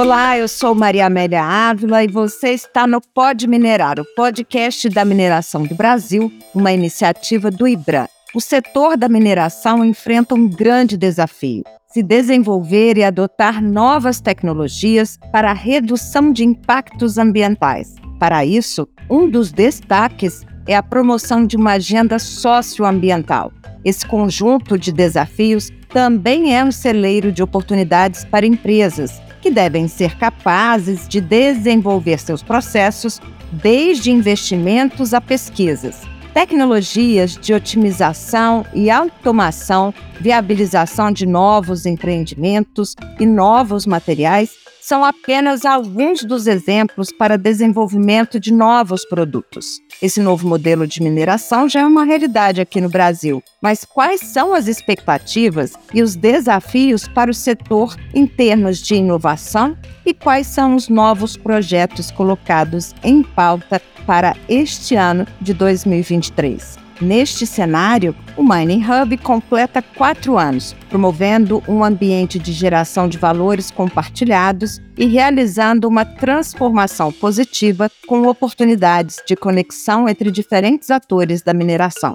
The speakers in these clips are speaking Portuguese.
Olá, eu sou Maria Amélia Ávila e você está no Pode Minerar, o podcast da mineração do Brasil, uma iniciativa do IBRA. O setor da mineração enfrenta um grande desafio: se desenvolver e adotar novas tecnologias para a redução de impactos ambientais. Para isso, um dos destaques é a promoção de uma agenda socioambiental. Esse conjunto de desafios também é um celeiro de oportunidades para empresas, que devem ser capazes de desenvolver seus processos, desde investimentos a pesquisas, tecnologias de otimização e automação, viabilização de novos empreendimentos e novos materiais são apenas alguns dos exemplos para desenvolvimento de novos produtos. Esse novo modelo de mineração já é uma realidade aqui no Brasil, mas quais são as expectativas e os desafios para o setor em termos de inovação e quais são os novos projetos colocados em pauta para este ano de 2023? Neste cenário, o Mining Hub completa quatro anos, promovendo um ambiente de geração de valores compartilhados e realizando uma transformação positiva com oportunidades de conexão entre diferentes atores da mineração.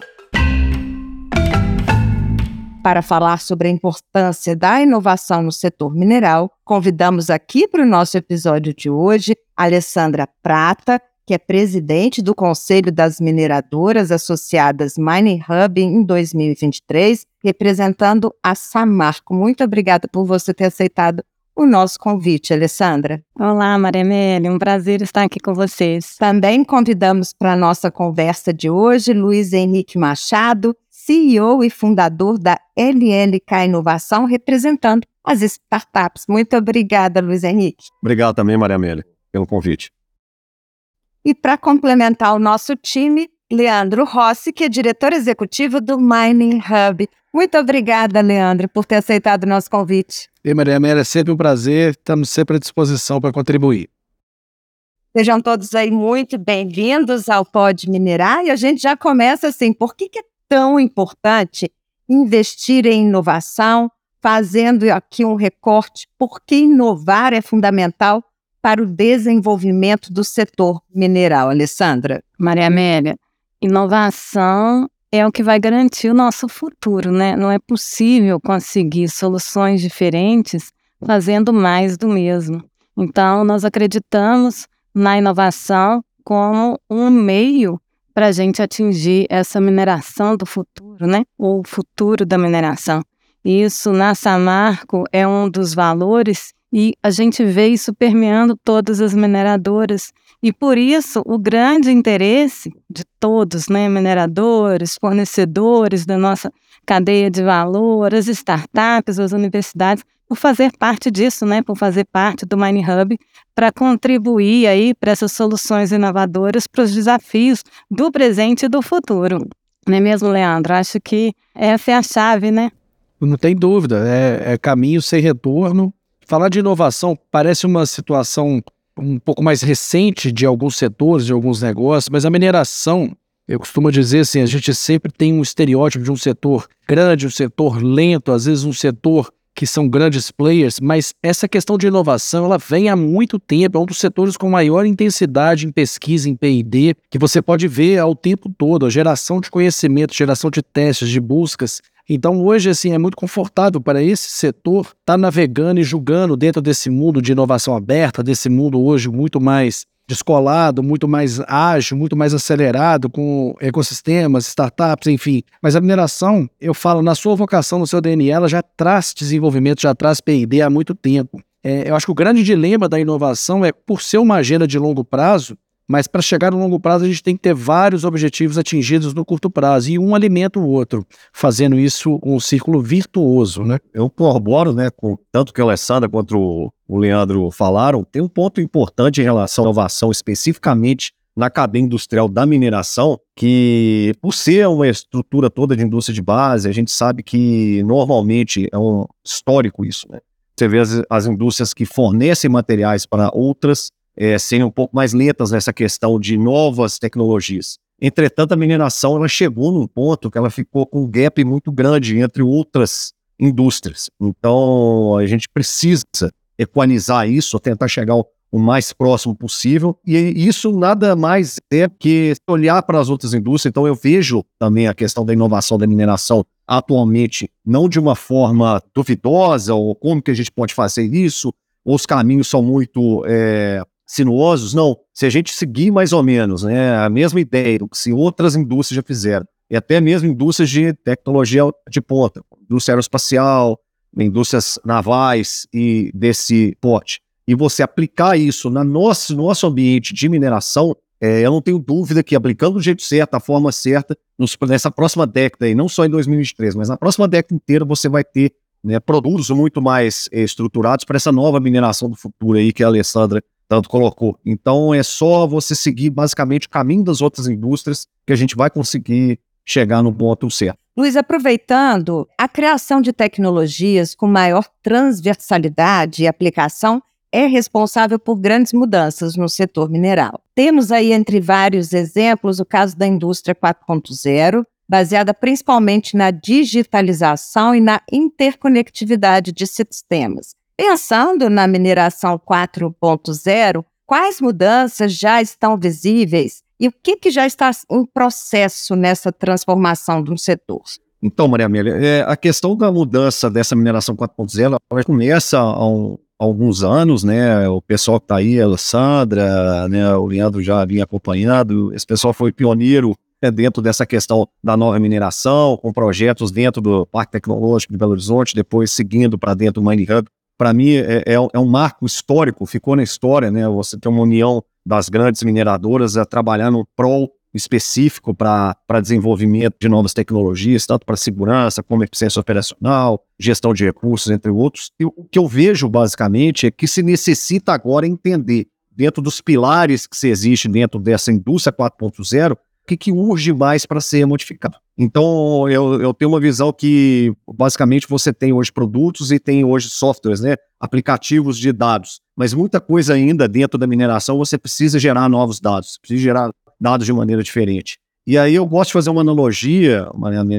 Para falar sobre a importância da inovação no setor mineral, convidamos aqui para o nosso episódio de hoje Alessandra Prata, que é presidente do Conselho das Mineradoras Associadas Mining Hub em 2023, representando a Samarco. Muito obrigada por você ter aceitado o nosso convite, Alessandra. Olá, Maria Amélia, um prazer estar aqui com vocês. Também convidamos para a nossa conversa de hoje Luiz Henrique Machado, CEO e fundador da LLK Inovação, representando as startups. Muito obrigada, Luiz Henrique. Obrigado também, Maria Amélia, pelo convite. E para complementar o nosso time, Leandro Rossi, que é diretor executivo do Mining Hub. Muito obrigada, Leandro, por ter aceitado o nosso convite. E Maria Amélia, é sempre um prazer, estamos sempre à disposição para contribuir. Sejam todos aí muito bem-vindos ao Pode Minerar e a gente já começa assim, por que, que é tão importante investir em inovação, fazendo aqui um recorte, porque inovar é fundamental para o desenvolvimento do setor mineral, Alessandra? Maria Amélia, inovação é o que vai garantir o nosso futuro, né? Não é possível conseguir soluções diferentes fazendo mais do mesmo. Então, nós acreditamos na inovação como um meio para a gente atingir essa mineração do futuro, né? O futuro da mineração. Isso na Samarco é um dos valores e a gente vê isso permeando todas as mineradoras. E por isso, o grande interesse de todos, né, mineradores, fornecedores da nossa cadeia de valor, as startups, as universidades, por fazer parte disso, né, por fazer parte do Mine Hub, para contribuir aí para essas soluções inovadoras para os desafios do presente e do futuro. Não é mesmo, Leandro? Acho que essa é a chave, né? Não tem dúvida, é, é caminho sem retorno Falar de inovação parece uma situação um pouco mais recente de alguns setores, de alguns negócios, mas a mineração, eu costumo dizer assim, a gente sempre tem um estereótipo de um setor grande, um setor lento, às vezes um setor que são grandes players, mas essa questão de inovação, ela vem há muito tempo, é um dos setores com maior intensidade em pesquisa, em P&D, que você pode ver ao tempo todo, a geração de conhecimento, geração de testes, de buscas, então hoje assim é muito confortável para esse setor estar tá navegando e julgando dentro desse mundo de inovação aberta, desse mundo hoje muito mais descolado, muito mais ágil, muito mais acelerado com ecossistemas, startups, enfim. Mas a mineração, eu falo, na sua vocação, no seu DNA, ela já traz desenvolvimento, já traz P&D há muito tempo. É, eu acho que o grande dilema da inovação é, por ser uma agenda de longo prazo, mas para chegar no longo prazo, a gente tem que ter vários objetivos atingidos no curto prazo e um alimenta o outro, fazendo isso um círculo virtuoso, né? Eu corroboro, né, com tanto que a Alessandra quanto o Leandro falaram, tem um ponto importante em relação à inovação, especificamente na cadeia industrial da mineração, que por ser uma estrutura toda de indústria de base, a gente sabe que normalmente é um histórico isso, né? Você vê as, as indústrias que fornecem materiais para outras é, serem um pouco mais lentas nessa questão de novas tecnologias. Entretanto, a mineração ela chegou num ponto que ela ficou com um gap muito grande entre outras indústrias. Então, a gente precisa equalizar isso, tentar chegar o, mais próximo possível. E isso nada mais é que olhar para as outras indústrias. Então, eu vejo também a questão da inovação da mineração atualmente não de uma forma duvidosa, ou como que a gente pode fazer isso, ou os caminhos são muito é, sinuosos. Não, se a gente seguir mais ou menos né, a mesma ideia do que se outras indústrias já fizeram, e até mesmo indústrias de tecnologia de ponta, indústria aeroespacial, indústrias navais e desse porte, e você aplicar isso no nosso, nosso ambiente de mineração, é, eu não tenho dúvida que aplicando do jeito certo, da forma certa, nos, nessa próxima década, e não só em 2023, mas na próxima década inteira, você vai ter né, produtos muito mais eh, estruturados para essa nova mineração do futuro aí que a Alessandra tanto colocou. Então é só você seguir basicamente o caminho das outras indústrias que a gente vai conseguir chegar no ponto certo. Luiz, aproveitando, a criação de tecnologias com maior transversalidade e aplicação é responsável por grandes mudanças no setor mineral. Temos aí, entre vários exemplos, o caso da indústria 4.0, baseada principalmente na digitalização e na interconectividade de sistemas. Pensando na mineração 4.0, quais mudanças já estão visíveis e o que, que já está em processo nessa transformação do setor? Então, Maria Amélia, é, a questão da mudança dessa mineração 4.0 começa há um, alguns anos, né? O pessoal que está aí, a Alessandra, né? O Leandro já vinha acompanhando. Esse pessoal foi pioneiro né, dentro dessa questão da nova mineração, com projetos dentro do Parque Tecnológico de Belo Horizonte, depois seguindo para dentro do Mine Hub. Para mim, é, é, é, um marco histórico, ficou na história, né? Você tem uma união das grandes mineradoras a trabalhar no prol específico para desenvolvimento de novas tecnologias, tanto para segurança como eficiência operacional, gestão de recursos, entre outros. E o que eu vejo, basicamente, é que se necessita agora entender, dentro dos pilares que se existe dentro dessa indústria 4.0, o que, que urge mais para ser modificado. Então, eu, eu tenho uma visão que, basicamente, você tem hoje produtos e tem hoje softwares, né? aplicativos de dados, mas muita coisa ainda dentro da mineração você precisa gerar novos dados, precisa gerar dados de maneira diferente. E aí eu gosto de fazer uma analogia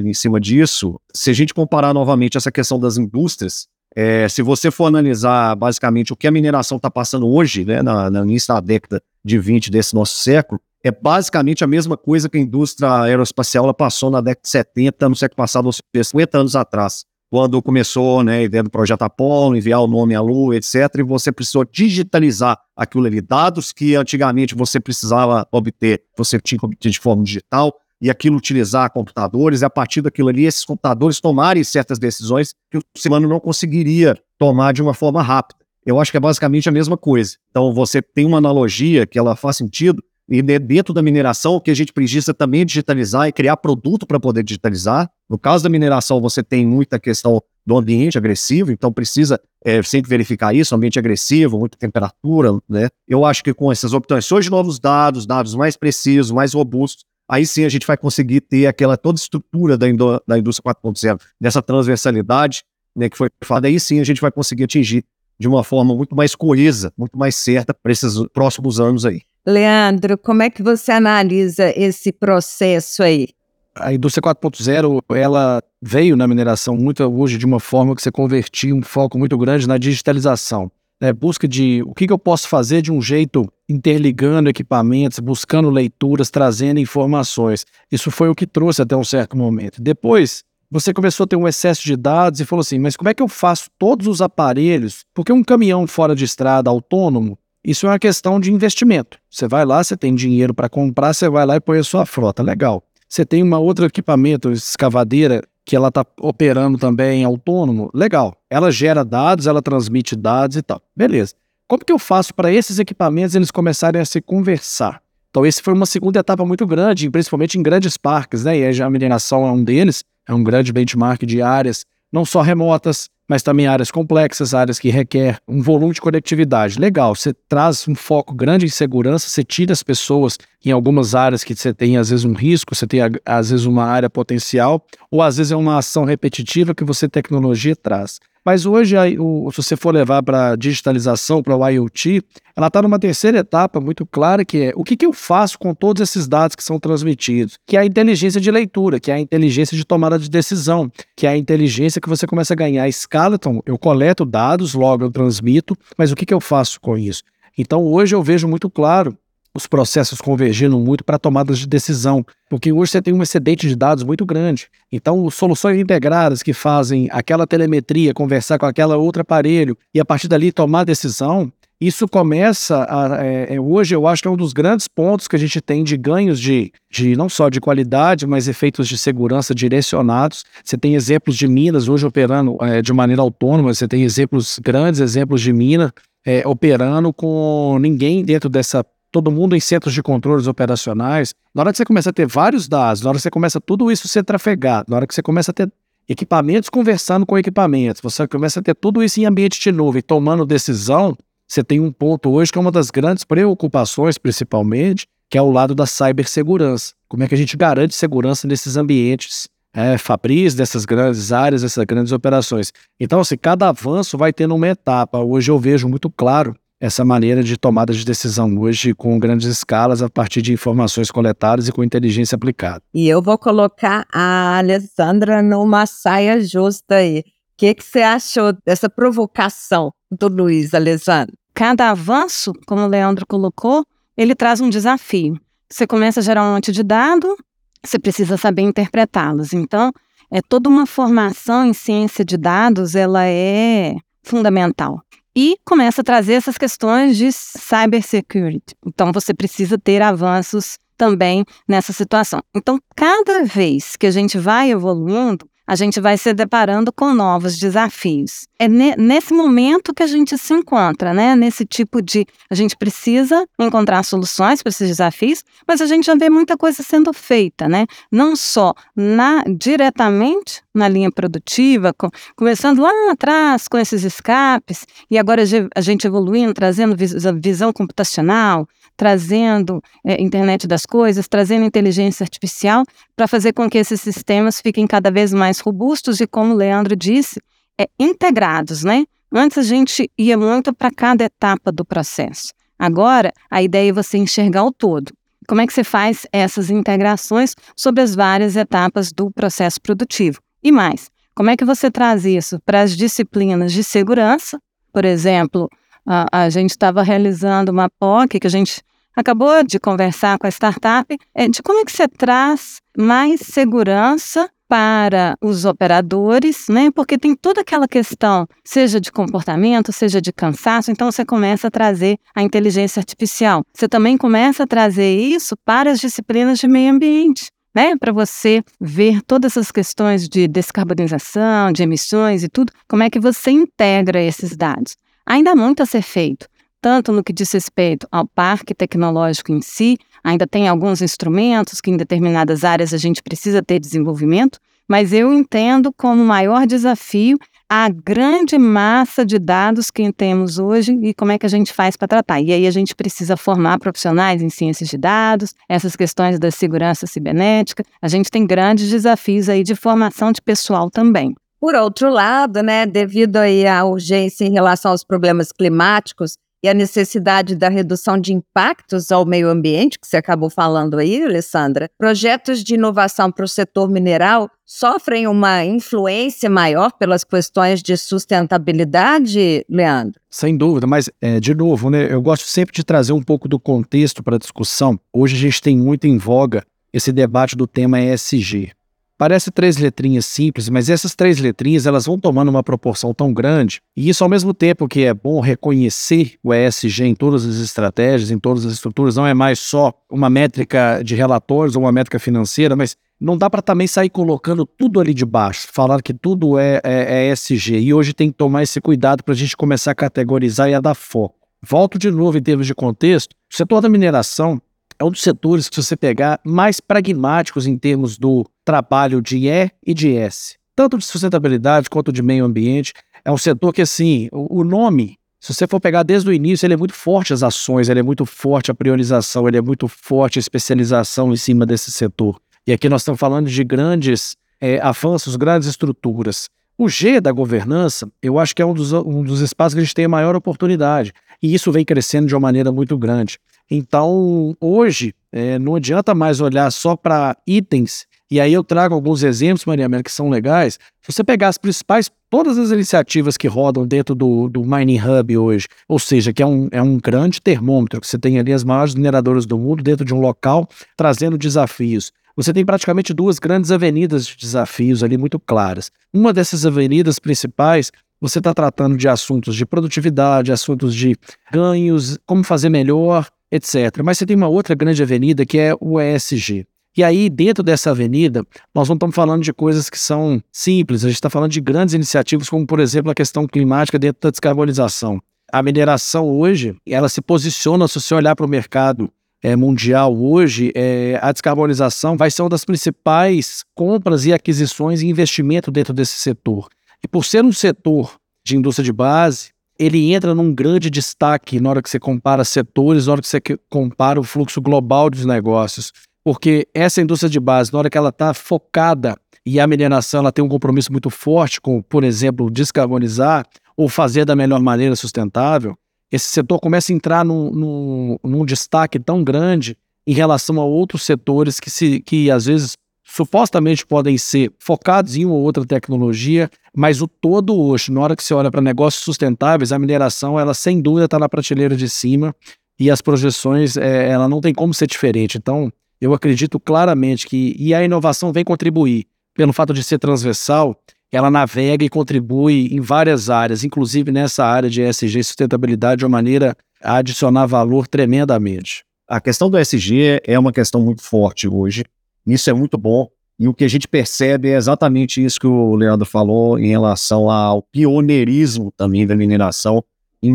em cima disso. Se a gente comparar novamente essa questão das indústrias, é, se você for analisar basicamente o que a mineração está passando hoje, né, na, na início da década de 20 desse nosso século, é basicamente a mesma coisa que a indústria aeroespacial passou na década de 70, no século passado, ou seja, 50 anos atrás quando começou né, a ideia do projeto Apollo, enviar o nome à Lua, etc., e você precisou digitalizar aquilo ali, dados que antigamente você precisava obter, você tinha que obter de forma digital, e aquilo utilizar computadores, e a partir daquilo ali, esses computadores tomarem certas decisões que o ser humano não conseguiria tomar de uma forma rápida. Eu acho que é basicamente a mesma coisa. Então, você tem uma analogia que ela faz sentido, e dentro da mineração, o que a gente precisa também é digitalizar e criar produto para poder digitalizar. No caso da mineração, você tem muita questão do ambiente agressivo, então precisa é, sempre verificar isso, ambiente agressivo, muita temperatura, né? Eu acho que com essas obtenções de novos dados, dados mais precisos, mais robustos, aí sim a gente vai conseguir ter aquela toda estrutura da, da indústria 4.0, dessa transversalidade, né, que foi falada, aí sim a gente vai conseguir atingir de uma forma muito mais coesa, muito mais certa para esses próximos anos aí. Leandro, como é que você analisa esse processo aí? A indústria 4.0, ela veio na mineração muito hoje de uma forma que você convertia um foco muito grande na digitalização. Né? Busca de o que, que eu posso fazer de um jeito interligando equipamentos, buscando leituras, trazendo informações. Isso foi o que trouxe até um certo momento. Depois, você começou a ter um excesso de dados e falou assim: mas como é que eu faço todos os aparelhos? Porque um caminhão fora de estrada autônomo, isso é uma questão de investimento. Você vai lá, você tem dinheiro para comprar, você vai lá e põe a sua frota. Legal. Você tem uma outro equipamento, escavadeira, que ela está operando também autônomo. Legal. Ela gera dados, ela transmite dados e tal. Beleza. Como que eu faço para esses equipamentos eles começarem a se conversar? Então, esse foi uma segunda etapa muito grande, principalmente em grandes parques, né? E a mineração é um deles, é um grande benchmark de áreas, não só remotas, mas também áreas complexas, áreas que requer um volume de conectividade. Legal, você traz um foco grande em segurança, você tira as pessoas em algumas áreas que você tem às vezes um risco, você tem às vezes uma área potencial, ou às vezes é uma ação repetitiva que você tecnologia traz. Mas hoje, o, se você for levar para a digitalização, para o IoT, ela está numa terceira etapa muito clara, que é o que, que eu faço com todos esses dados que são transmitidos, que é a inteligência de leitura, que é a inteligência de tomada de decisão, que é a inteligência que você começa a ganhar escala. Então, eu coleto dados, logo eu transmito, mas o que, que eu faço com isso? Então, hoje eu vejo muito claro os processos convergindo muito para tomadas de decisão, porque hoje você tem um excedente de dados muito grande. Então, soluções integradas que fazem aquela telemetria conversar com aquela outro aparelho e a partir dali tomar decisão, isso começa a, é, é, hoje eu acho que é um dos grandes pontos que a gente tem de ganhos de, de não só de qualidade, mas efeitos de segurança direcionados. Você tem exemplos de minas hoje operando é, de maneira autônoma, você tem exemplos grandes, exemplos de mina é, operando com ninguém dentro dessa todo mundo em centros de controles operacionais. Na hora que você começa a ter vários dados, na hora que você começa tudo isso ser trafegado, na hora que você começa a ter equipamentos conversando com equipamentos, você começa a ter tudo isso em ambiente de nuvem, tomando decisão, você tem um ponto hoje que é uma das grandes preocupações, principalmente, que é o lado da cibersegurança. Como é que a gente garante segurança nesses ambientes é, fabris dessas grandes áreas, dessas grandes operações. Então, assim, cada avanço vai tendo uma etapa. Hoje eu vejo muito claro essa maneira de tomada de decisão hoje com grandes escalas a partir de informações coletadas e com inteligência aplicada. E eu vou colocar a Alessandra numa saia justa aí. O que, que você achou dessa provocação do Luiz, Alessandra? Cada avanço, como o Leandro colocou, ele traz um desafio. Você começa a gerar um monte de dado, você precisa saber interpretá-los. Então, é toda uma formação em ciência de dados, ela é fundamental e começa a trazer essas questões de cybersecurity. Então, você precisa ter avanços também nessa situação. Então, cada vez que a gente vai evoluindo, a gente vai se deparando com novos desafios. É nesse momento que a gente se encontra, né? Nesse tipo de. A gente precisa encontrar soluções para esses desafios, mas a gente já vê muita coisa sendo feita, né? Não só na, diretamente na linha produtiva, com, começando lá atrás com esses escapes, e agora a gente evoluindo, trazendo visão computacional, trazendo é, internet das coisas, trazendo inteligência artificial, para fazer com que esses sistemas fiquem cada vez mais robustos e, como o Leandro disse, é, integrados, né? Antes a gente ia muito para cada etapa do processo. Agora, a ideia é você enxergar o todo. Como é que você faz essas integrações sobre as várias etapas do processo produtivo? E mais, como é que você traz isso para as disciplinas de segurança? Por exemplo, a, a gente estava realizando uma POC que a gente acabou de conversar com a startup, é, de como é que você traz mais segurança para os operadores, né? Porque tem toda aquela questão, seja de comportamento, seja de cansaço, então você começa a trazer a inteligência artificial. Você também começa a trazer isso para as disciplinas de meio ambiente. Né, para você ver todas essas questões de descarbonização, de emissões e tudo, como é que você integra esses dados. Ainda há muito a ser feito tanto no que diz respeito ao parque tecnológico em si, ainda tem alguns instrumentos que em determinadas áreas a gente precisa ter desenvolvimento, mas eu entendo como maior desafio a grande massa de dados que temos hoje e como é que a gente faz para tratar. E aí a gente precisa formar profissionais em ciências de dados, essas questões da segurança cibernética. A gente tem grandes desafios aí de formação de pessoal também. Por outro lado, né, devido aí à urgência em relação aos problemas climáticos, e a necessidade da redução de impactos ao meio ambiente, que você acabou falando aí, Alessandra, projetos de inovação para o setor mineral sofrem uma influência maior pelas questões de sustentabilidade, Leandro? Sem dúvida, mas, é, de novo, né, eu gosto sempre de trazer um pouco do contexto para a discussão. Hoje a gente tem muito em voga esse debate do tema ESG. Parece três letrinhas simples, mas essas três letrinhas elas vão tomando uma proporção tão grande. E isso, ao mesmo tempo que é bom reconhecer o ESG em todas as estratégias, em todas as estruturas, não é mais só uma métrica de relatórios ou uma métrica financeira, mas não dá para também sair colocando tudo ali de baixo, falar que tudo é, é, é ESG. E hoje tem que tomar esse cuidado para a gente começar a categorizar e a dar foco. Volto de novo em termos de contexto. O setor da mineração é um dos setores que, se você pegar, mais pragmáticos em termos do trabalho de E e de S. Tanto de sustentabilidade quanto de meio ambiente. É um setor que, assim, o, nome, se você for pegar desde o início, ele é muito forte as ações, ele é muito forte a priorização, ele é muito forte a especialização em cima desse setor. E aqui nós estamos falando de grandes é, avanços, grandes estruturas. O G da governança, eu acho que é um dos, um dos espaços que a gente tem a maior oportunidade. E isso vem crescendo de uma maneira muito grande. Então, hoje, é, não adianta mais olhar só para itens. E aí eu trago alguns exemplos, Maria Amélia, que são legais. Se você pegar as principais, todas as iniciativas que rodam dentro do, do Mining Hub hoje, ou seja, que é um, é um grande termômetro, que você tem ali as maiores mineradoras do mundo dentro de um local, trazendo desafios. Você tem praticamente duas grandes avenidas de desafios ali muito claras. Uma dessas avenidas principais, você está tratando de assuntos de produtividade, assuntos de ganhos, como fazer melhor, etc. Mas você tem uma outra grande avenida que é o ESG. E aí, dentro dessa avenida, nós não estamos falando de coisas que são simples, a gente está falando de grandes iniciativas, como, por exemplo, a questão climática dentro da descarbonização. A mineração hoje, ela se posiciona, se você olhar para o mercado é, mundial hoje, é, a descarbonização vai ser uma das principais compras e aquisições e investimento dentro desse setor. E por ser um setor de indústria de base, ele entra num grande destaque na hora que você compara setores, na hora que você compara o fluxo global dos negócios. Porque essa indústria de base, na hora que ela está focada e a mineração ela tem um compromisso muito forte com, por exemplo, descarbonizar ou fazer da melhor maneira sustentável, esse setor começa a entrar num, num, num destaque tão grande em relação a outros setores que, se, que às vezes supostamente podem ser focados em uma ou outra tecnologia, mas o todo hoje, na hora que você olha para negócios sustentáveis, a mineração, ela sem dúvida está na prateleira de cima e as projeções, é, ela não tem como ser diferente. Então, eu acredito claramente que, e a inovação vem contribuir, pelo fato de ser transversal, ela navega e contribui em várias áreas, inclusive nessa área de ESG e sustentabilidade, de uma maneira a adicionar valor tremendamente. A questão do ESG é uma questão muito forte hoje. Isso é muito bom. E o que a gente percebe é exatamente isso que o Leandro falou em relação ao pioneirismo também da mineração,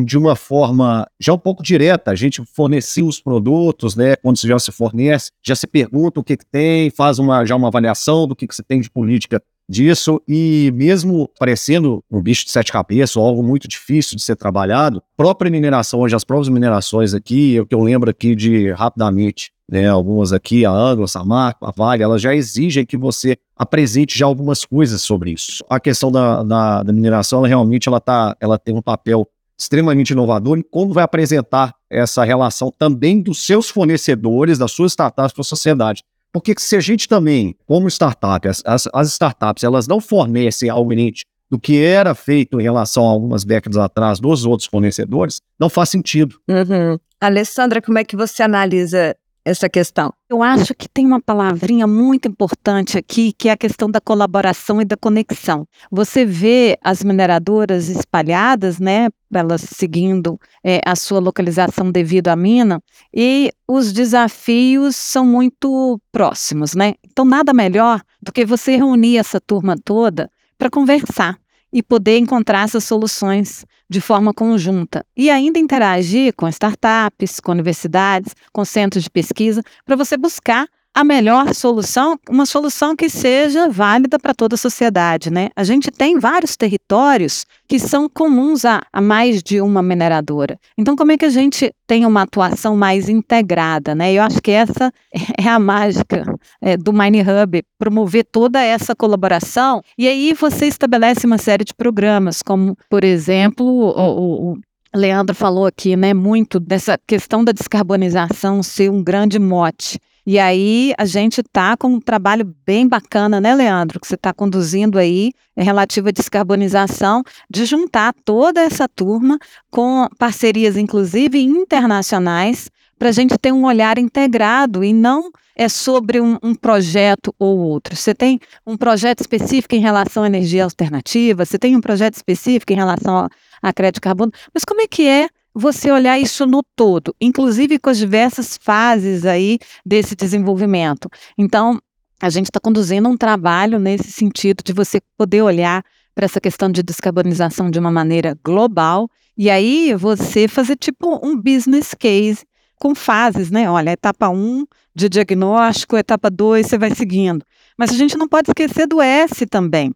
de uma forma já um pouco direta. A gente fornecia os produtos, né? Quando já se fornece, já se pergunta o que, que tem, faz uma, já uma avaliação do que, que você tem de política disso e mesmo parecendo um bicho de sete cabeças ou algo muito difícil de ser trabalhado, própria mineração, hoje as próprias minerações aqui, o que eu lembro aqui de rapidamente, né, algumas aqui, a Anglo, a Samarco, a Vale, elas já exigem que você apresente já algumas coisas sobre isso. A questão da, da, da mineração, ela realmente ela tá, ela tem um papel extremamente inovador e como vai apresentar essa relação também dos seus fornecedores, das suas startups para a sociedade. Porque se a gente também, como startup, as, as startups, elas não fornecem algo inerente do que era feito em relação a algumas décadas atrás dos outros fornecedores, não faz sentido. Uhum. Alessandra, como é que você analisa essa questão? Eu acho que tem uma palavrinha muito importante aqui, que é a questão da colaboração e da conexão. Você vê as mineradoras espalhadas, né, elas seguindo é, a sua localização devido à mina, e os desafios são muito próximos, né? Então, nada melhor do que você reunir essa turma toda para conversar e poder encontrar essas soluções de forma conjunta. E ainda interagir com startups, com universidades, com centros de pesquisa, para você buscar a melhor solução, uma solução que seja válida para toda a sociedade, né? A gente tem vários territórios que são comuns a, a, mais de uma mineradora. Então, como é que a gente tem uma atuação mais integrada, né? Eu acho que essa é a mágica é, do Mine Hub, promover toda essa colaboração. E aí você estabelece uma série de programas, como, por exemplo, o, o Leandro falou aqui, né, muito dessa questão da descarbonização ser um grande mote. E aí a gente está com um trabalho bem bacana, né, Leandro, que você está conduzindo aí, é relativo à descarbonização, de juntar toda essa turma com parcerias, inclusive internacionais, para a gente ter um olhar integrado e não é sobre um, um, projeto ou outro. Você tem um projeto específico em relação à energia alternativa, você tem um projeto específico em relação a crédito de carbono, mas como é que é você olhar isso no todo, inclusive com as diversas fases aí desse desenvolvimento. Então, a gente está conduzindo um trabalho nesse sentido de você poder olhar para essa questão de descarbonização de uma maneira global e aí você fazer tipo um business case com fases, né? Olha, etapa 1 um de diagnóstico, etapa 2, você vai seguindo. Mas a gente não pode esquecer do S também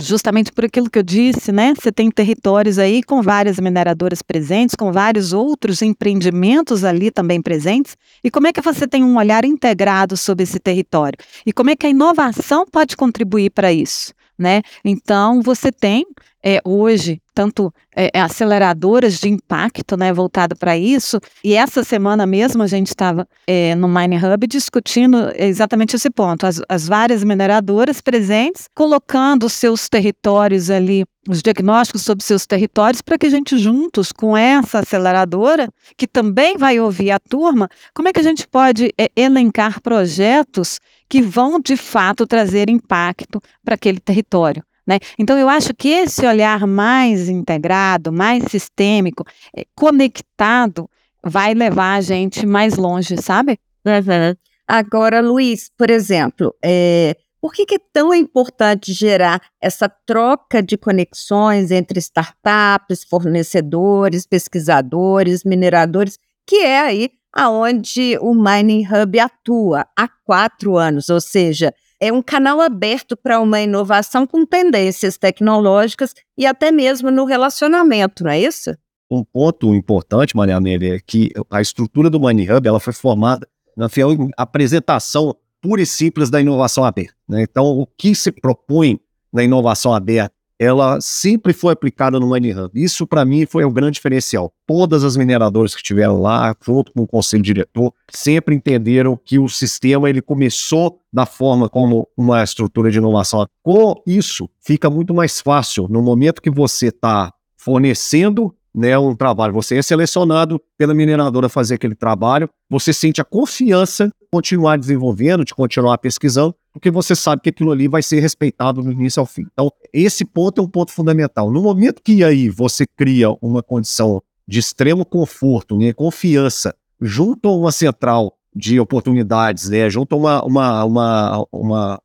justamente por aquilo que eu disse, né? Você tem territórios aí com várias mineradoras presentes, com vários outros empreendimentos ali também presentes. E como é que você tem um olhar integrado sobre esse território? E como é que a inovação pode contribuir para isso? né? Então, você tem é, hoje tanto é, aceleradoras de impacto, né, voltado para isso. E essa semana mesmo a gente estava é, no Mine Hub discutindo exatamente esse ponto. As, as várias mineradoras presentes, colocando os seus territórios ali, os diagnósticos sobre seus territórios, para que a gente juntos com essa aceleradora, que também vai ouvir a turma, como é que a gente pode é, elencar projetos que vão de fato trazer impacto para aquele território. Né? Então, eu acho que esse olhar mais integrado, mais sistêmico, eh, conectado, vai levar a gente mais longe, sabe? Uhum. Agora, Luiz, por exemplo, é, por que, que, é tão importante gerar essa troca de conexões entre startups, fornecedores, pesquisadores, mineradores, que é aí aonde o Mining Hub atua há quatro anos, ou seja, é um canal aberto para uma inovação com tendências tecnológicas e até mesmo no relacionamento, não é isso? Um ponto importante, Maria Amélia, é que a estrutura do Money Hub ela foi formada na fiel apresentação pura e simples da inovação aberta. Né? Então, o que se propõe na inovação aberta ela sempre foi aplicada no Money Hub. Isso, para mim, foi o grande diferencial. Todas as mineradoras que estiveram lá, junto com o conselho diretor, sempre entenderam que o sistema ele começou da forma como uma estrutura de inovação. Com isso, fica muito mais fácil no momento que você está fornecendo né, um trabalho. Você é selecionado pela mineradora a fazer aquele trabalho, você sente a confiança de continuar desenvolvendo, de continuar pesquisando, porque você sabe que aquilo ali vai ser respeitado do início ao fim. Então, esse ponto é um ponto fundamental. No momento que aí você cria uma condição de extremo conforto, né, confiança, junto a uma central de oportunidades, né, junto a uma, uma, uma, uma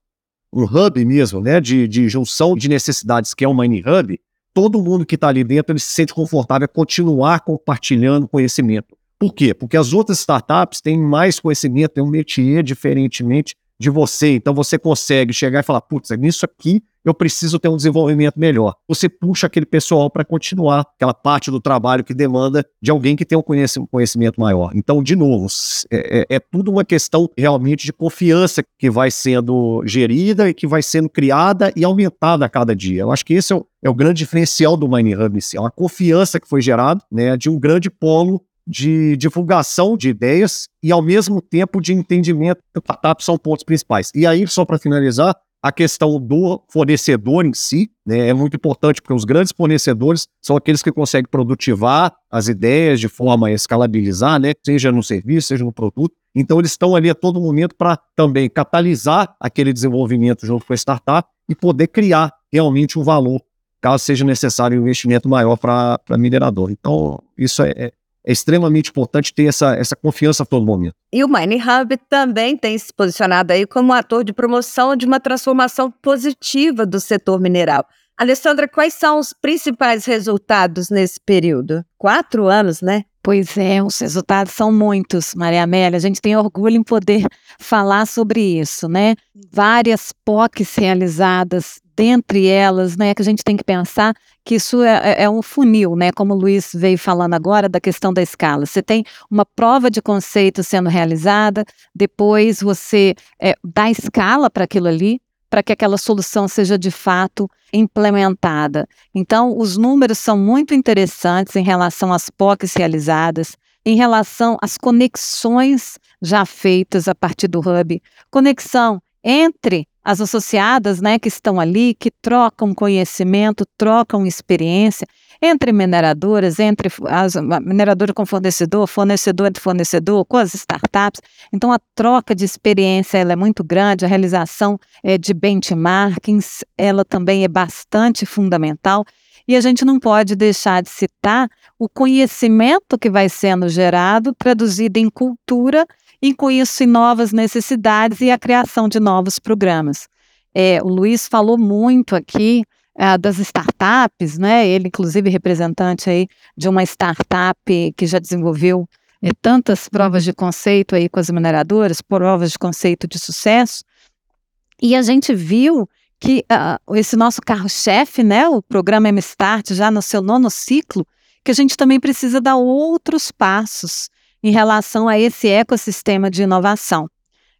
um hub mesmo, né, de, de junção de necessidades que é o Mining Hub, todo mundo que está ali dentro ele se sente confortável a continuar compartilhando conhecimento. Por quê? Porque as outras startups têm mais conhecimento, têm um métier diferentemente de você. Então você consegue chegar e falar: putz, nisso aqui eu preciso ter um desenvolvimento melhor. Você puxa aquele pessoal para continuar aquela parte do trabalho que demanda de alguém que tem um conhecimento maior. Então, de novo, é, é, é tudo uma questão realmente de confiança que vai sendo gerida e que vai sendo criada e aumentada a cada dia. Eu acho que esse é o, é o grande diferencial do Mining Hub, é uma confiança que foi gerada né, de um grande polo de divulgação de ideias e, ao mesmo tempo, de entendimento do startup são pontos principais. E aí, só para finalizar, a questão do fornecedor em si né, é muito importante, porque os grandes fornecedores são aqueles que conseguem produtivar as ideias de forma a escalabilizar, né, seja no serviço, seja no produto. Então, eles estão ali a todo momento para também catalisar aquele desenvolvimento junto com a startup e poder criar realmente um valor, caso seja necessário um investimento maior para minerador. Então, isso é, é extremamente importante ter essa, essa confiança a todo momento. E o Mining Hub também tem se posicionado aí como ator de promoção de uma transformação positiva do setor mineral. Alessandra, quais são os principais resultados nesse período? Quatro anos, né? Pois é, os resultados são muitos, Maria Amélia. A gente tem orgulho em poder falar sobre isso, né? Várias POCs realizadas dentre elas, né, que a gente tem que pensar que isso é, é, é, um funil, né, como o Luiz veio falando agora da questão da escala. Você tem uma prova de conceito sendo realizada, depois você é, dá escala para aquilo ali, para que aquela solução seja de fato implementada. Então, os números são muito interessantes em relação às POCs realizadas, em relação às conexões já feitas a partir do Hub, conexão entre as associadas, né, que estão ali, que trocam conhecimento, trocam experiência entre mineradoras, entre as mineradora com fornecedor, fornecedor de fornecedor, com as startups. Então a troca de experiência ela é muito grande, a realização é, de benchmarkings, ela também é bastante fundamental. E a gente não pode deixar de citar o conhecimento que vai sendo gerado, traduzido em cultura e com isso em novas necessidades e a criação de novos programas. É, o Luiz falou muito aqui é, das startups, né? Ele, inclusive, representante aí de uma startup que já desenvolveu é, tantas provas de conceito aí com as mineradoras, provas de conceito de sucesso. E a gente viu que uh, esse nosso carro-chefe, né, o programa M-Start, já no seu nono ciclo, que a gente também precisa dar outros passos em relação a esse ecossistema de inovação.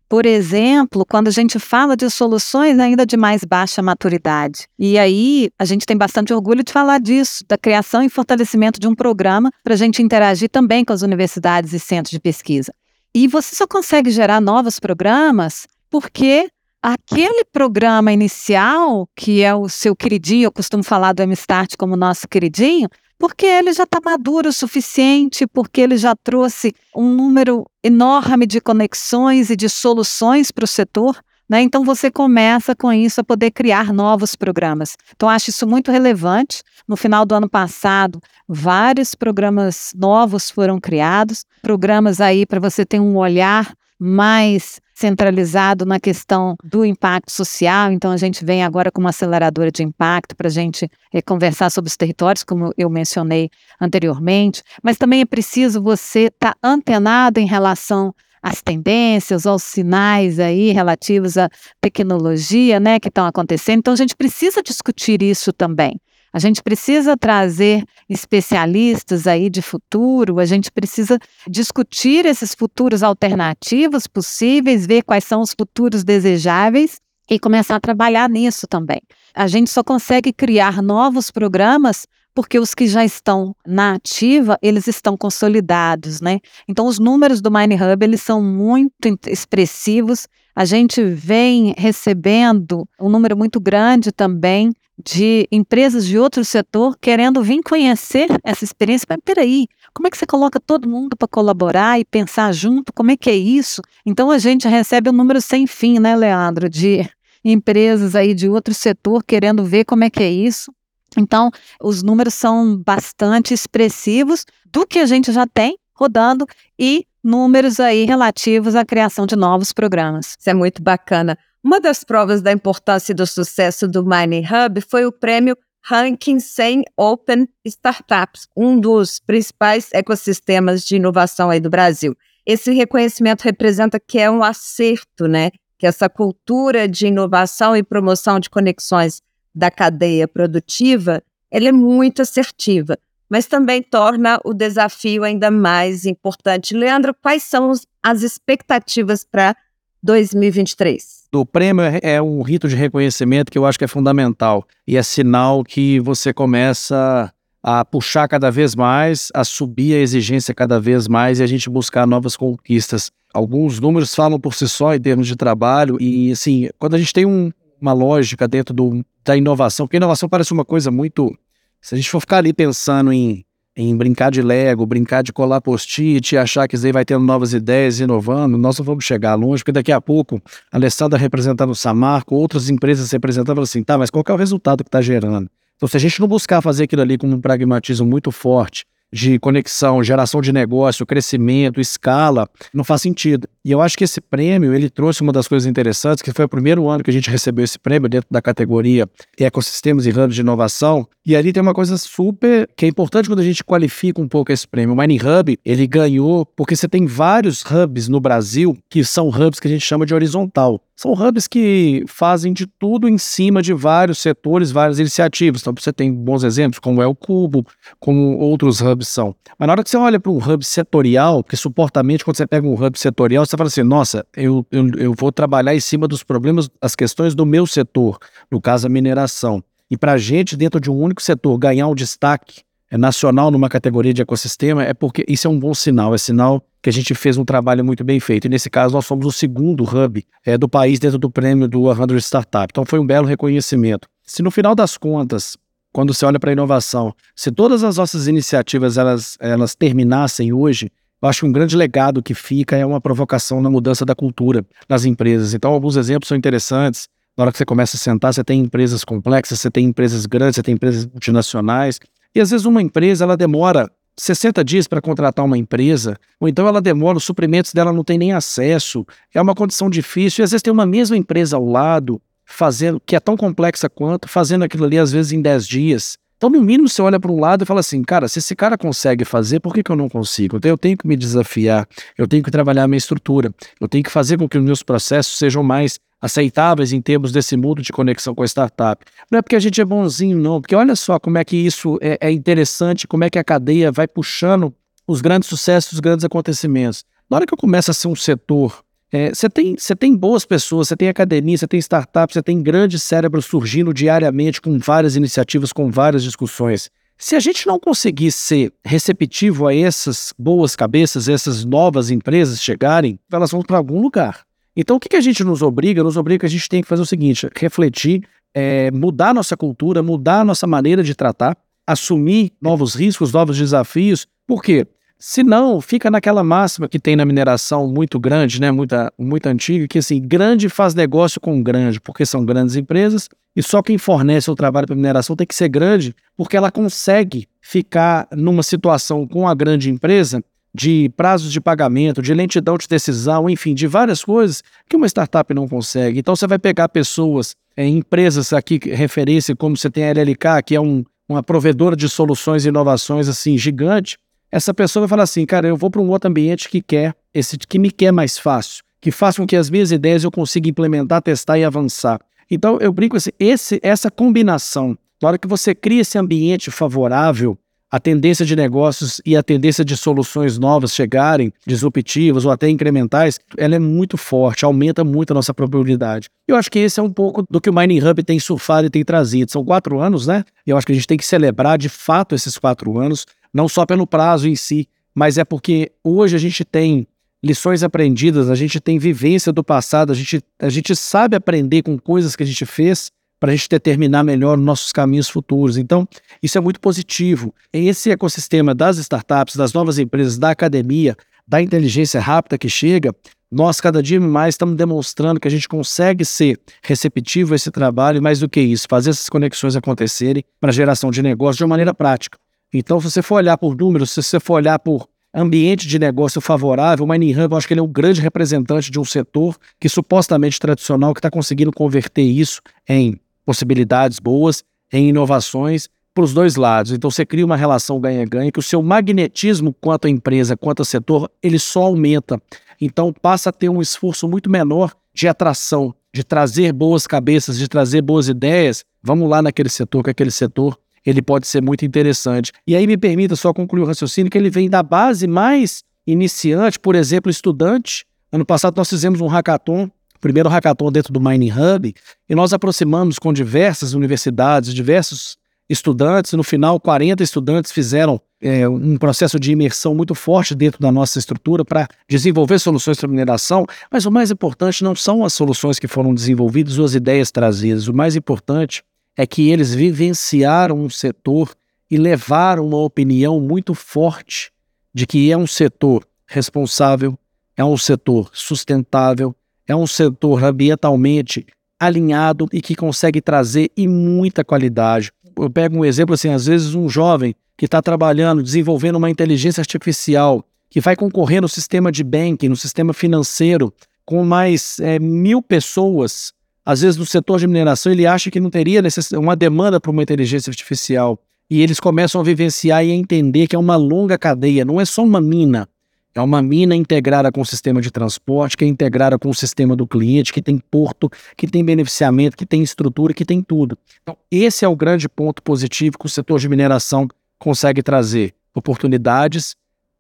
por exemplo, quando a gente fala de soluções ainda de mais baixa maturidade. E aí a gente tem bastante orgulho de falar disso, da criação e fortalecimento de um programa para a gente interagir também com as universidades e centros de pesquisa. E você só consegue gerar novos programas porque aquele programa inicial, que é o seu queridinho, eu costumo falar do MSTART como nosso queridinho, porque ele já está maduro o suficiente, porque ele já trouxe um número enorme de conexões e de soluções para o setor. Né? Então você começa com isso a poder criar novos programas. Então acho isso muito relevante. No final do ano passado, vários programas novos foram criados, programas aí para você ter um olhar mais centralizado na questão do impacto social. Então, a gente vem agora com uma aceleradora de impacto para a gente é, conversar sobre os territórios, como eu mencionei anteriormente. Mas também é preciso você estar tá antenado em relação às tendências, aos sinais aí relativos à tecnologia, né, que estão acontecendo. Então, a gente precisa discutir isso também. A gente precisa trazer especialistas aí de futuro, a gente precisa discutir esses futuros alternativos possíveis, ver quais são os futuros desejáveis e começar a trabalhar nisso também. A gente só consegue criar novos programas porque os que já estão na ativa, eles estão consolidados, né? Então os números do Mine Hub, eles são muito expressivos. A gente vem recebendo um número muito grande também de empresas de outro setor querendo vir conhecer essa experiência. Mas peraí, como é que você coloca todo mundo para colaborar e pensar junto? Como é que é isso? Então a gente recebe um número sem fim, né, Leandro, de empresas aí de outro setor querendo ver como é que é isso. Então, os números são bastante expressivos do que a gente já tem rodando e números aí relativos à criação de novos programas. Isso é muito bacana. Uma das provas da importância do sucesso do Mining Hub foi o prêmio Ranking 100 Open Startups, um dos principais ecossistemas de inovação aí do Brasil. Esse reconhecimento representa que é um acerto, né? Que essa cultura de inovação e promoção de conexões da cadeia produtiva, ela é muito assertiva, mas também torna o desafio ainda mais importante. Leandro, quais são as expectativas para 2023? O prêmio é, é um rito de reconhecimento que eu acho que é fundamental e é sinal que você começa a puxar cada vez mais, a subir a exigência cada vez mais e a gente buscar novas conquistas. Alguns números falam por si só em termos de trabalho e assim, quando a gente tem um, uma lógica dentro do, da inovação, porque inovação parece uma coisa muito se a gente for ficar ali pensando em em brincar de Lego, brincar de colar post-it, achar que isso aí vai tendo novas ideias, inovando, nós não vamos chegar longe, porque daqui a pouco a Alessandra representando o Samarco, outras empresas representando, assim, tá, mas qual é o resultado que está gerando? Então, se a gente não buscar fazer aquilo ali com um pragmatismo muito forte, de conexão, geração de negócio, crescimento, escala, não faz sentido. E eu acho que esse prêmio, ele trouxe uma das coisas interessantes, que foi o primeiro ano que a gente recebeu esse prêmio dentro da categoria Ecossistemas e Hubs de Inovação. E ali tem uma coisa super que é importante quando a gente qualifica um pouco esse prêmio. O Mining Hub, ele ganhou porque você tem vários hubs no Brasil que são hubs que a gente chama de horizontal. São hubs que fazem de tudo em cima de vários setores, várias iniciativas. Então você tem bons exemplos, como é o Cubo, como outros hubs são. Mas na hora que você olha para um hub setorial, que suportamente quando você pega um hub setorial, você fala assim, nossa, eu, eu, eu vou trabalhar em cima dos problemas, as questões do meu setor, no caso a mineração. E para a gente, dentro de um único setor, ganhar um destaque nacional numa categoria de ecossistema, é porque isso é um bom sinal, é sinal que a gente fez um trabalho muito bem feito. E nesse caso, nós fomos o segundo hub é, do país dentro do prêmio do 100 Startup. Então foi um belo reconhecimento. Se no final das contas, quando você olha para a inovação, se todas as nossas iniciativas elas, elas terminassem hoje, eu acho que um grande legado que fica é uma provocação na mudança da cultura nas empresas. Então, alguns exemplos são interessantes. Na hora que você começa a sentar, você tem empresas complexas, você tem empresas grandes, você tem empresas multinacionais. E às vezes uma empresa ela demora 60 dias para contratar uma empresa, ou então ela demora, os suprimentos dela não tem nem acesso, é uma condição difícil, e às vezes tem uma mesma empresa ao lado, fazendo, que é tão complexa quanto, fazendo aquilo ali às vezes em 10 dias. Então, no mínimo, você olha para um lado e fala assim, cara, se esse cara consegue fazer, por que, que eu não consigo? Então, eu tenho que me desafiar, eu tenho que trabalhar a minha estrutura, eu tenho que fazer com que os meus processos sejam mais aceitáveis em termos desse mundo de conexão com a startup. Não é porque a gente é bonzinho, não, porque olha só como é que isso é, é interessante, como é que a cadeia vai puxando os grandes sucessos, os grandes acontecimentos. Na hora que eu começo a ser um setor É, você, tem, você tem boas pessoas, você tem academia, você tem startups, você tem grandes cérebros surgindo diariamente com várias iniciativas, com várias discussões. Se a gente não conseguir ser receptivo a essas boas cabeças, essas novas empresas chegarem, elas vão para algum lugar. Então, o que, que a gente nos obriga? Nos obriga que a gente tem que fazer o seguinte: refletir, é, mudar nossa cultura, mudar nossa maneira de tratar, assumir novos riscos, novos desafios. Por quê? Senão, fica naquela máxima que tem na mineração muito grande, né, muita, muito antiga, que assim, grande faz negócio com grande, porque são grandes empresas, e só quem fornece o trabalho para mineração tem que ser grande, porque ela consegue ficar numa situação com a grande empresa de prazos de pagamento, de lentidão de decisão, enfim, de várias coisas que uma startup não consegue. Então você vai pegar pessoas, é, empresas aqui, referência, como você tem a LLK, que é um, uma provedora de soluções e inovações assim gigante, essa pessoa vai falar assim, cara, eu vou para um outro ambiente que quer, esse que me quer mais fácil, que faça com que as minhas ideias eu consiga implementar, testar e avançar. Então eu brinco assim, esse, essa combinação, na hora que você cria esse ambiente favorável, a tendência de negócios e a tendência de soluções novas chegarem, disruptivas ou até incrementais, ela é muito forte, aumenta muito a nossa probabilidade. Eu acho que esse é um pouco do que o Mining Hub tem surfado e tem trazido. São quatro anos, né? Eu acho que a gente tem que celebrar de fato esses quatro anos, não só pelo prazo em si, mas é porque hoje a gente tem lições aprendidas, a gente tem vivência do passado, a gente, a gente sabe aprender com coisas que a gente fez para a gente determinar melhor nossos caminhos futuros. Então, isso é muito positivo. Esse ecossistema das startups, das novas empresas, da academia, da inteligência rápida que chega, nós cada dia mais estamos demonstrando que a gente consegue ser receptivo a esse trabalho, e mais do que isso, fazer essas conexões acontecerem para geração de negócio de uma maneira prática. Então, se você for olhar por números, se você for olhar por ambiente de negócio favorável, o Mining Hub, eu acho que ele é o grande representante de um setor que supostamente tradicional, que está conseguindo converter isso em possibilidades boas, em inovações para os dois lados. Então você cria uma relação ganha-ganha que o seu magnetismo quanto à empresa, quanto ao setor, ele só aumenta. Então passa a ter um esforço muito menor de atração, de trazer boas cabeças, de trazer boas ideias. Vamos lá naquele setor, que aquele setor ele pode ser muito interessante. E aí me permita só concluir o raciocínio que ele vem da base mais iniciante, por exemplo, estudante. Ano passado nós fizemos um hackathon, primeiro hackathon dentro do Mining Hub, e nós aproximamos com diversas universidades, diversos estudantes. No final, 40 estudantes fizeram é, um processo de imersão muito forte dentro da nossa estrutura para desenvolver soluções para mineração. Mas o mais importante não são as soluções que foram desenvolvidas ou as ideias trazidas. O mais importante é que eles vivenciaram um setor e levaram uma opinião muito forte de que é um setor responsável, é um setor sustentável, é um setor ambientalmente alinhado e que consegue trazer e muita qualidade. Eu pego um exemplo assim, às vezes um jovem que está trabalhando, desenvolvendo uma inteligência artificial, que vai concorrer no sistema de banking, no sistema financeiro, com mais é, mil pessoas às vezes, no setor de mineração, ele acha que não teria uma demanda para uma inteligência artificial. E eles começam a vivenciar e a entender que é uma longa cadeia, não é só uma mina. É uma mina integrada com o sistema de transporte, que é integrada com o sistema do cliente, que tem porto, que tem beneficiamento, que tem estrutura, que tem tudo. Então, esse é o grande ponto positivo que o setor de mineração consegue trazer: oportunidades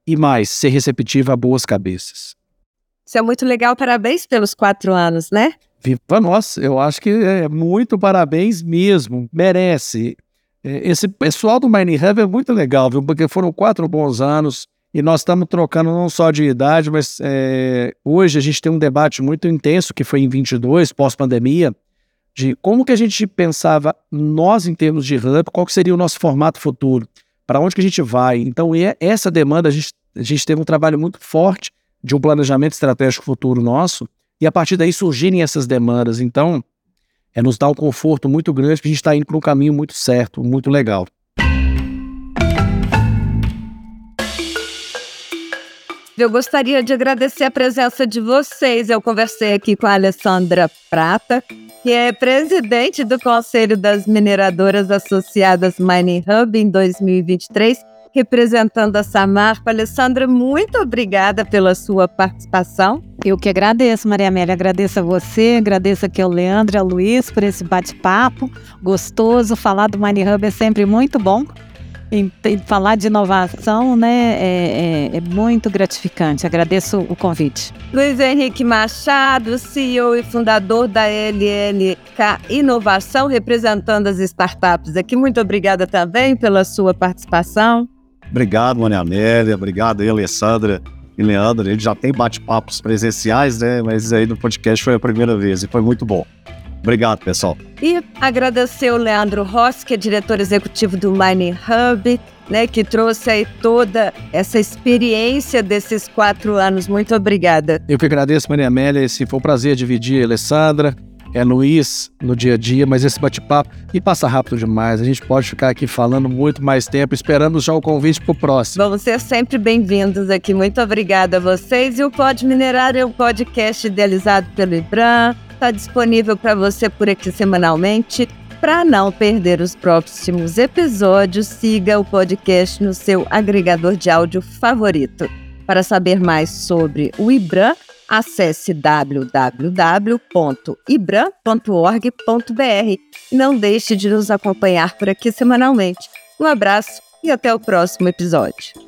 e mais, ser receptivo a boas cabeças. Isso é muito legal, parabéns pelos quatro anos, né? Viva nós, eu acho que é muito parabéns mesmo, merece. É, esse pessoal do Mining Hub é muito legal, viu? Porque foram quatro bons anos e nós estamos trocando não só de idade, mas é, hoje a gente tem um debate muito intenso que foi em 22, pós-pandemia, de como que a gente pensava nós em termos de hub, qual que seria o nosso formato futuro, para onde que a gente vai. Então, essa demanda, a gente, a gente teve um trabalho muito forte de um planejamento estratégico futuro nosso, e a partir daí surgirem essas demandas. Então, é nos dar um conforto muito grande que a gente está indo para um caminho muito certo, muito legal. Eu gostaria de agradecer a presença de vocês. Eu conversei aqui com a Alessandra Prata, que é presidente do Conselho das Mineradoras Associadas Mining Hub em 2023 representando a Samarco. Alessandra, muito obrigada pela sua participação. Eu que agradeço, Maria Amélia. Agradeço a você, agradeço aqui ao Leandro e ao Luiz por esse bate-papo gostoso. Falar do Money Hub é sempre muito bom. em falar de inovação, né, é, é, é, muito gratificante. Agradeço o convite. Luiz Henrique Machado, CEO e fundador da LLK Inovação, representando as startups aqui. Muito obrigada também pela sua participação. Obrigado, Maria Amélia. Obrigado Alessandra e Leandro. Ele já tem bate-papos presenciais, né? Mas aí no podcast foi a primeira vez e foi muito bom. Obrigado, pessoal. E agradecer o Leandro Rossi, que é diretor executivo do Mining Hub, né, que trouxe aí toda essa experiência desses quatro anos. Muito obrigada. Eu que agradeço, Maria Amélia. Esse foi um prazer dividir, Alessandra, é Luiz no dia a dia, mas esse bate-papo e passa rápido demais. A gente pode ficar aqui falando muito mais tempo, esperando já o convite para o próximo. Vão ser sempre bem-vindos aqui. Muito obrigada a vocês. E o Pode Minerar é um podcast idealizado pelo IBRAM. Está disponível para você por aqui semanalmente. Para não perder os próximos episódios, siga o podcast no seu agregador de áudio favorito. Para saber mais sobre o IBRAM, acesse www.ibram.org.br não deixe de nos acompanhar por aqui semanalmente. Um abraço e até o próximo episódio.